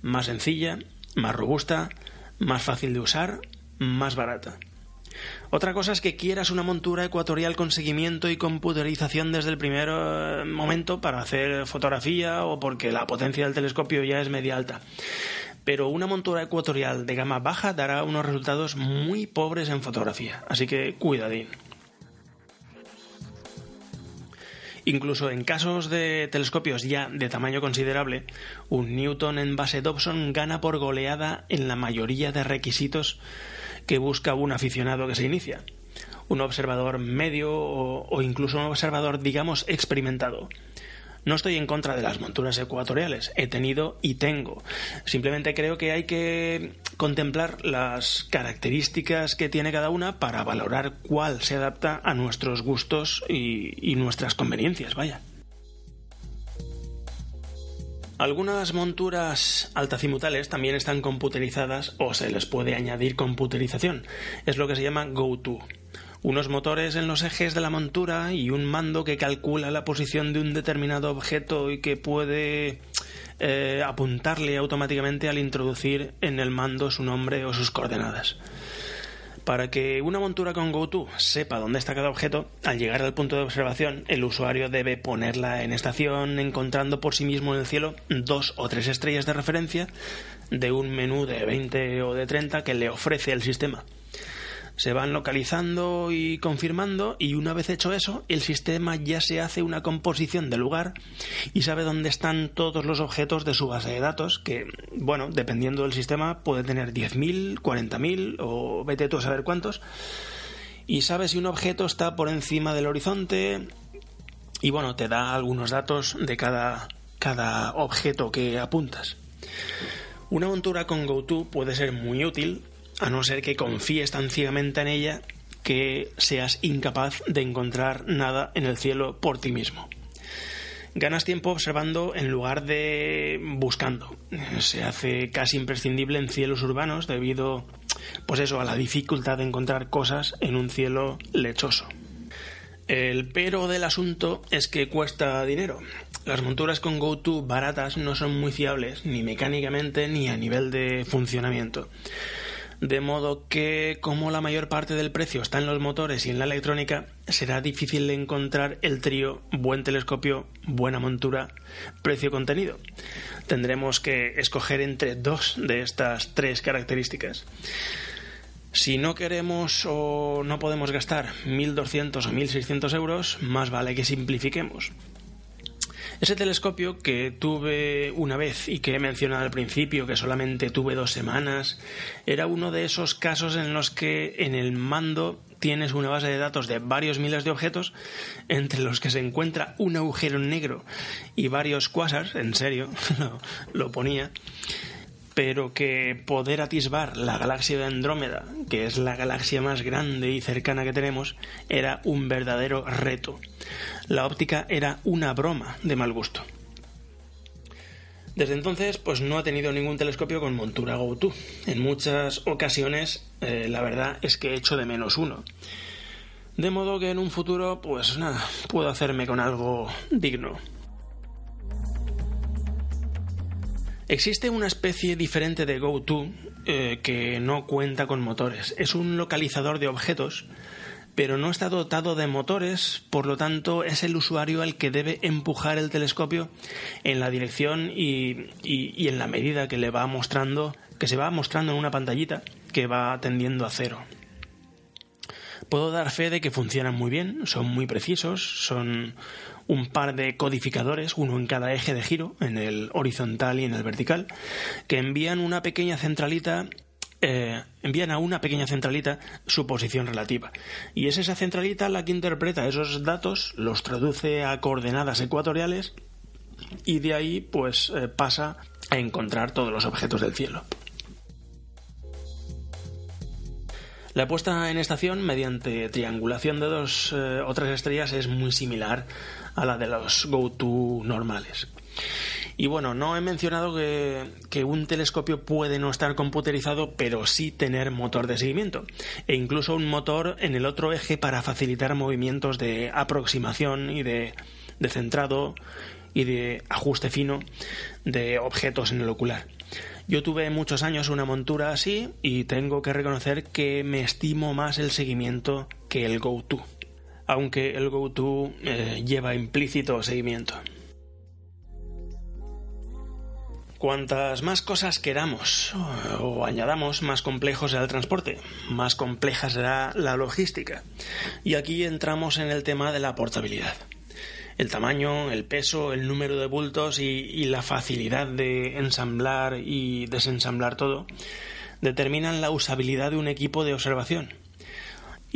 más sencilla, más robusta, más fácil de usar, más barata. Otra cosa es que quieras una montura ecuatorial con seguimiento y computerización desde el primer eh, momento para hacer fotografía o porque la potencia del telescopio ya es media alta. Pero una montura ecuatorial de gama baja dará unos resultados muy pobres en fotografía, así que cuidadín. Incluso en casos de telescopios ya de tamaño considerable, un Newton en base Dobson gana por goleada en la mayoría de requisitos que busca un aficionado que se inicia. Un observador medio o, incluso un observador, digamos, experimentado. No estoy en contra de las monturas ecuatoriales, he tenido y tengo. Simplemente creo que hay que contemplar las características que tiene cada una para valorar cuál se adapta a nuestros gustos y, nuestras conveniencias, vaya. Algunas monturas altacimutales también están computerizadas o se les puede añadir computerización. Es lo que se llama go-to. Unos motores en los ejes de la montura y un mando que calcula la posición de un determinado objeto y que puede eh, apuntarle automáticamente al introducir en el mando su nombre o sus coordenadas. Para que una montura con GoTo sepa dónde está cada objeto, al llegar al punto de observación, el usuario debe ponerla en estación, encontrando por sí mismo en el cielo dos o tres estrellas de referencia de un menú de 20 o de 30 que le ofrece el sistema se van localizando y confirmando y una vez hecho eso, el sistema ya se hace una composición del lugar y sabe dónde están todos los objetos de su base de datos, que, bueno, dependiendo del sistema puede tener 10.000, 40.000 o vete tú a saber cuántos, y sabe si un objeto está por encima del horizonte y, bueno, te da algunos datos de cada, cada objeto que apuntas. Una montura con GoTo puede ser muy útil a no ser que confíes tan ciegamente en ella que seas incapaz de encontrar nada en el cielo por ti mismo. Ganas tiempo observando en lugar de buscando. Se hace casi imprescindible en cielos urbanos debido, pues eso, a la dificultad de encontrar cosas en un cielo lechoso. El pero del asunto es que cuesta dinero. Las monturas con GoTo baratas no son muy fiables, ni mecánicamente ni a nivel de funcionamiento de modo que como la mayor parte del precio está en los motores y en la electrónica, será difícil encontrar el trío buen telescopio, buena montura, precio contenido. Tendremos que escoger entre dos de estas tres características. Si no queremos o no podemos gastar 1.200 o 1.600 euros, más vale que simplifiquemos. Ese telescopio que tuve una vez y que he mencionado al principio, que solamente tuve dos semanas, era uno de esos casos en los que en el mando tienes una base de datos de varios miles de objetos, entre los que se encuentra un agujero negro y varios quasars, en serio, <laughs> lo, ponía, pero que poder atisbar la galaxia de Andrómeda, que es la galaxia más grande y cercana que tenemos, era un verdadero reto. La óptica era una broma de mal gusto. Desde entonces, pues no ha tenido ningún telescopio con montura GoTo. En muchas ocasiones, eh, la verdad es que he hecho de menos uno. De modo que en un futuro, pues nada, puedo hacerme con algo digno. Existe una especie diferente de GoTo eh, que no cuenta con motores. Es un localizador de objetos, pero no está dotado de motores, por lo tanto es el usuario el que debe empujar el telescopio en la dirección y, y en la medida que le va mostrando, que se va mostrando en una pantallita que va tendiendo a cero. Puedo dar fe de que funcionan muy bien, son muy precisos, son un par de codificadores, uno en cada eje de giro, en el horizontal y en el vertical, que envían una pequeña centralita eh, envían a una pequeña centralita su posición relativa. Y es esa centralita la que interpreta esos datos, los traduce a coordenadas ecuatoriales y de ahí pues eh, pasa a encontrar todos los objetos del cielo. La puesta en estación mediante triangulación de dos eh, estrellas es muy similar a la de los GoTo normales. Y bueno, no he mencionado que, que, un telescopio puede no estar computerizado, pero sí tener motor de seguimiento. E incluso un motor en el otro eje para facilitar movimientos de aproximación y de, de centrado y de ajuste fino de objetos en el ocular. Yo tuve muchos años una montura así y tengo que reconocer que me estimo más el seguimiento que el GoTo, aunque el GoTo eh, lleva implícito seguimiento. Cuantas más cosas queramos o añadamos, más complejo será el transporte, más compleja será la logística. Y aquí entramos en el tema de la portabilidad el tamaño, el peso, el número de bultos y, la facilidad de ensamblar y desensamblar todo determinan la usabilidad de un equipo de observación.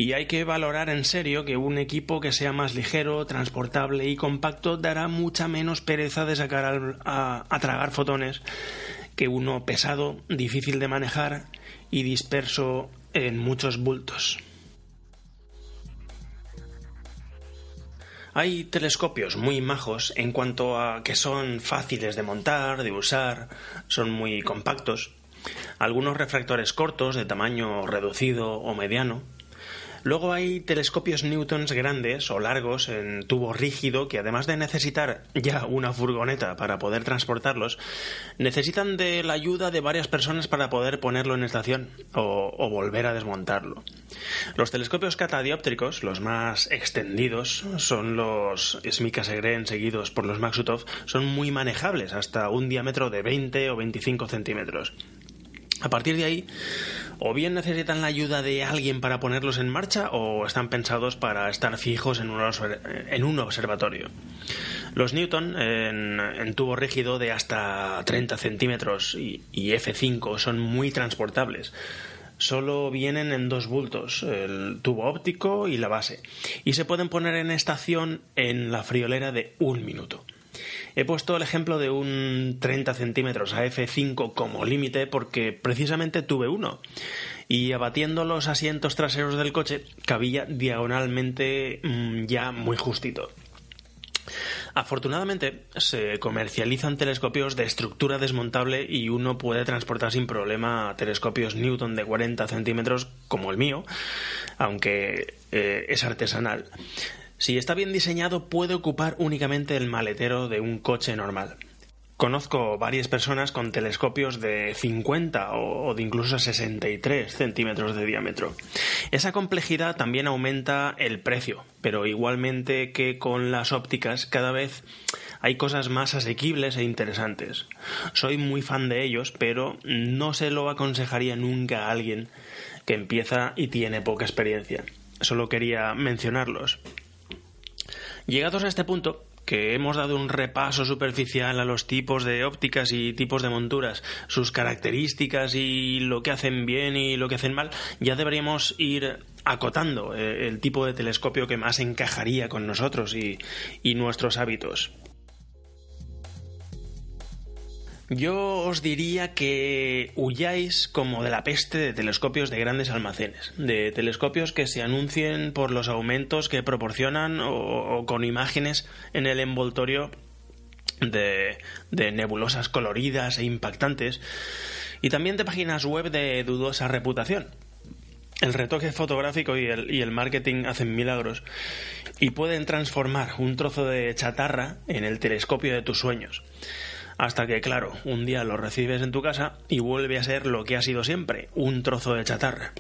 Y hay que valorar en serio que un equipo que sea más ligero, transportable y compacto dará mucha menos pereza de sacar a tragar fotones que uno pesado, difícil de manejar y disperso en muchos bultos. Hay telescopios muy majos en cuanto a que son fáciles de montar, de usar, son muy compactos. Algunos refractores cortos de tamaño reducido o mediano. Luego hay telescopios Newtons grandes o largos en tubo rígido que además de necesitar ya una furgoneta para poder transportarlos, necesitan de la ayuda de varias personas para poder ponerlo en estación o, volver a desmontarlo. Los telescopios catadióptricos, los más extendidos, son los Smika Segren seguidos por los Maxutov, son muy manejables hasta un diámetro de 20 o 25 centímetros. A partir de ahí, o bien necesitan la ayuda de alguien para ponerlos en marcha o están pensados para estar fijos en un, observatorio. Los Newton en, tubo rígido de hasta 30 centímetros y, y F5 son muy transportables solo vienen en dos bultos, el tubo óptico y la base, y se pueden poner en estación en la friolera de un minuto. He puesto el ejemplo de un 30 centímetros a F5 como límite porque precisamente tuve uno y abatiendo los asientos traseros del coche cabía diagonalmente mm, ya muy justito. Afortunadamente se comercializan telescopios de estructura desmontable y uno puede transportar sin problema telescopios Newton de 40 centímetros como el mío, aunque eh, es artesanal. Si está bien diseñado, puede ocupar únicamente el maletero de un coche normal. Conozco varias personas con telescopios de 50 o de incluso 63 centímetros de diámetro. Esa complejidad también aumenta el precio, pero igualmente que con las ópticas cada vez hay cosas más asequibles e interesantes. Soy muy fan de ellos, pero no se lo aconsejaría nunca a alguien que empieza y tiene poca experiencia. Solo quería mencionarlos. Llegados a este punto, que hemos dado un repaso superficial a los tipos de ópticas y tipos de monturas, sus características y lo que hacen bien y lo que hacen mal, ya deberíamos ir acotando eh, el tipo de telescopio que más encajaría con nosotros y, y nuestros hábitos. Yo os diría que huyáis como de la peste de telescopios de grandes almacenes, de telescopios que se anuncien por los aumentos que proporcionan o, con imágenes en el envoltorio de, nebulosas coloridas e impactantes, y también de páginas web de dudosa reputación. El retoque fotográfico y el, y el, marketing hacen milagros y pueden transformar un trozo de chatarra en el telescopio de tus sueños. Hasta que, claro, un día lo recibes en tu casa y vuelve a ser lo que ha sido siempre, un trozo de chatarra.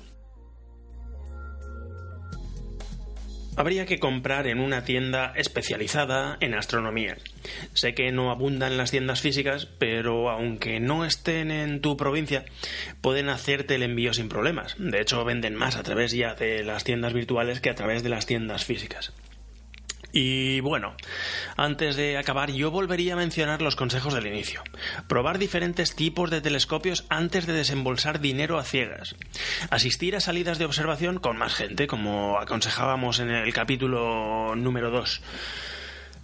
Habría que comprar en una tienda especializada en astronomía. Sé que no abundan las tiendas físicas, pero aunque no estén en tu provincia, pueden hacerte el envío sin problemas. De hecho, venden más a través ya de las tiendas virtuales que a través de las tiendas físicas. Y bueno, antes de acabar yo volvería a mencionar los consejos del inicio. Probar diferentes tipos de telescopios antes de desembolsar dinero a ciegas. Asistir a salidas de observación con más gente, como aconsejábamos en el capítulo número 2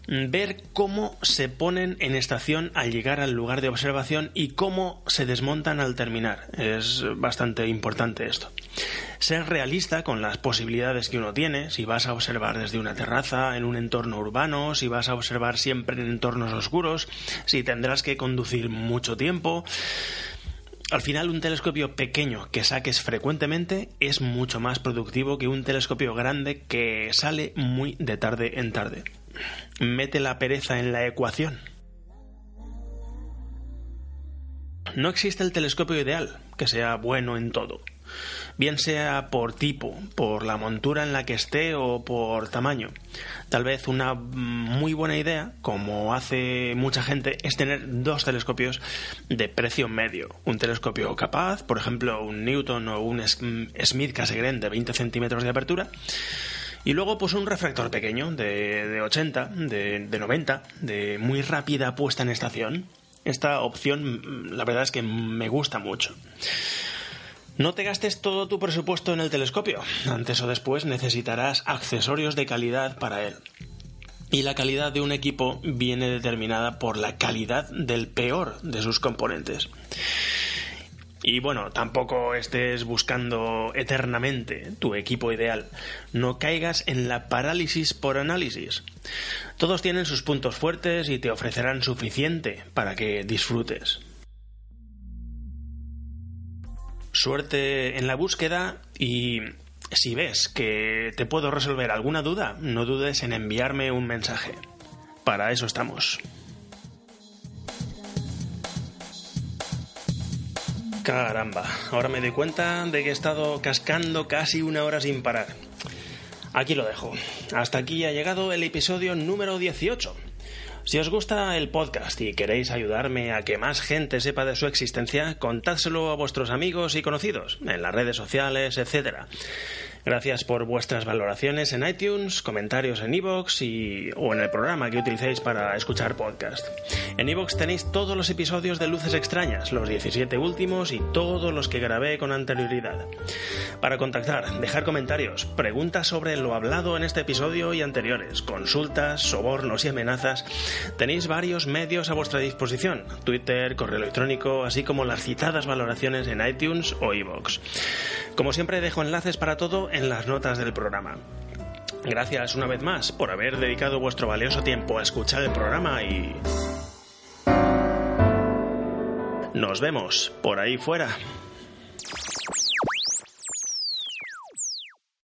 ver cómo se ponen en estación al llegar al lugar de observación y cómo se desmontan al terminar. Es bastante importante esto. Ser realista con las posibilidades que uno tiene, si vas a observar desde una terraza, en un entorno urbano, si vas a observar siempre en entornos oscuros, si tendrás que conducir mucho tiempo. Al final, un telescopio pequeño que saques frecuentemente es mucho más productivo que un telescopio grande que sale muy de tarde en tarde. Mete la pereza en la ecuación. No existe el telescopio ideal, que sea bueno en todo. Bien sea por tipo, por la montura en la que esté o por tamaño. Tal vez una muy buena idea, como hace mucha gente, es tener dos telescopios de precio medio. Un telescopio capaz, por ejemplo, un Newton o un Smith Cassegrain de 20 centímetros de apertura y luego, pues un refractor pequeño, de, de 80, de, de 90, de muy rápida puesta en estación. Esta opción, la verdad es que me gusta mucho. No te gastes todo tu presupuesto en el telescopio. Antes o después necesitarás accesorios de calidad para él. Y la calidad de un equipo viene determinada por la calidad del peor de sus componentes. Y bueno, tampoco estés buscando eternamente tu equipo ideal. No caigas en la parálisis por análisis. Todos tienen sus puntos fuertes y te ofrecerán suficiente para que disfrutes. Suerte en la búsqueda y Si ves que te puedo resolver alguna duda, no dudes en enviarme un mensaje. Para eso estamos. Caramba, ahora me doy cuenta de que he estado cascando casi una hora sin parar. Aquí lo dejo. Hasta aquí ha llegado el episodio número 18. Si os gusta el podcast y queréis ayudarme a que más gente sepa de su existencia, contádselo a vuestros amigos y conocidos, en las redes sociales, etc. Gracias por vuestras valoraciones en iTunes, comentarios en iVoox y o en el programa que utilicéis para escuchar podcast. En iVoox tenéis todos los episodios de Luces Extrañas, los 17 últimos y todos los que grabé con anterioridad. Para contactar, dejar comentarios, preguntas sobre lo hablado en este episodio y anteriores, consultas, sobornos y amenazas, tenéis varios medios a vuestra disposición, Twitter, correo electrónico, así como las citadas valoraciones en iTunes o iVoox. Como siempre dejo enlaces para todo en las notas del programa. Gracias una vez más por haber dedicado vuestro valioso tiempo a escuchar el programa y... Nos vemos por ahí fuera.